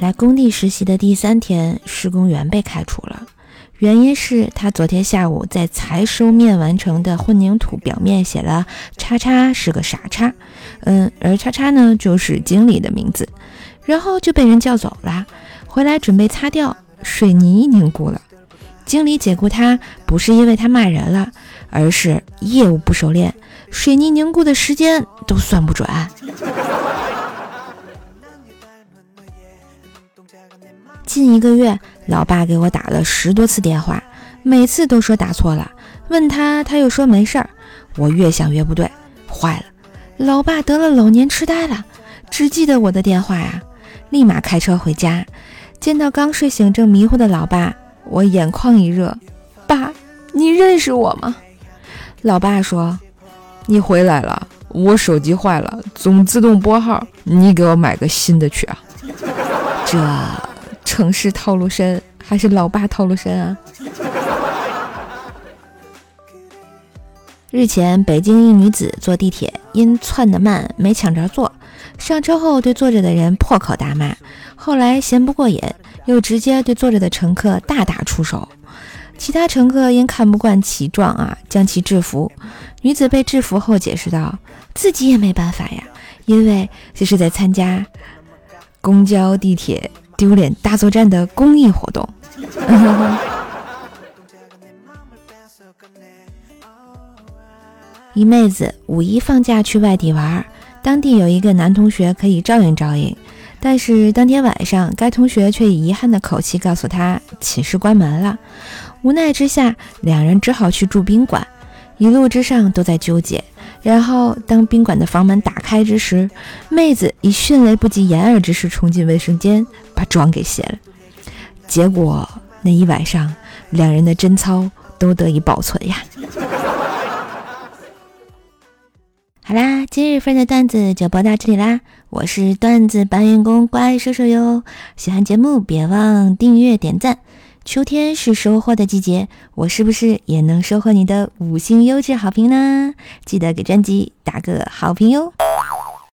来工地实习的第三天，施工员被开除了，原因是他昨天下午在才收面完成的混凝土表面写了“叉叉是个傻叉”，嗯，而叉叉呢就是经理的名字，然后就被人叫走了，回来准备擦掉，水泥凝固了。经理解雇他不是因为他骂人了，而是业务不熟练，水泥凝固的时间都算不准。近一个月，老爸给我打了十多次电话，每次都说打错了，问他他又说没事儿。我越想越不对，坏了，老爸得了老年痴呆了，只记得我的电话呀！立马开车回家，见到刚睡醒正迷糊的老爸。我眼眶一热，爸，你认识我吗？老爸说：“你回来了，我手机坏了，总自动拨号，你给我买个新的去啊。”这城市套路深还是老爸套路深啊？日前，北京一女子坐地铁因窜得慢没抢着坐，上车后对坐着的人破口大骂，后来嫌不过瘾。又直接对坐着的乘客大打出手，其他乘客因看不惯其状啊，将其制服。女子被制服后解释道：“自己也没办法呀，因为这是在参加公交、地铁丢脸大作战的公益活动。”一妹子五一放假去外地玩，当地有一个男同学可以照应照应。但是当天晚上，该同学却以遗憾的口气告诉他寝室关门了。无奈之下，两人只好去住宾馆。一路之上都在纠结。然后当宾馆的房门打开之时，妹子以迅雷不及掩耳之势冲进卫生间，把妆给卸了。结果那一晚上，两人的贞操都得以保存呀。好啦，今日份的段子就播到这里啦！我是段子搬运工怪兽兽哟，喜欢节目别忘订阅点赞。秋天是收获的季节，我是不是也能收获你的五星优质好评呢？记得给专辑打个好评哟！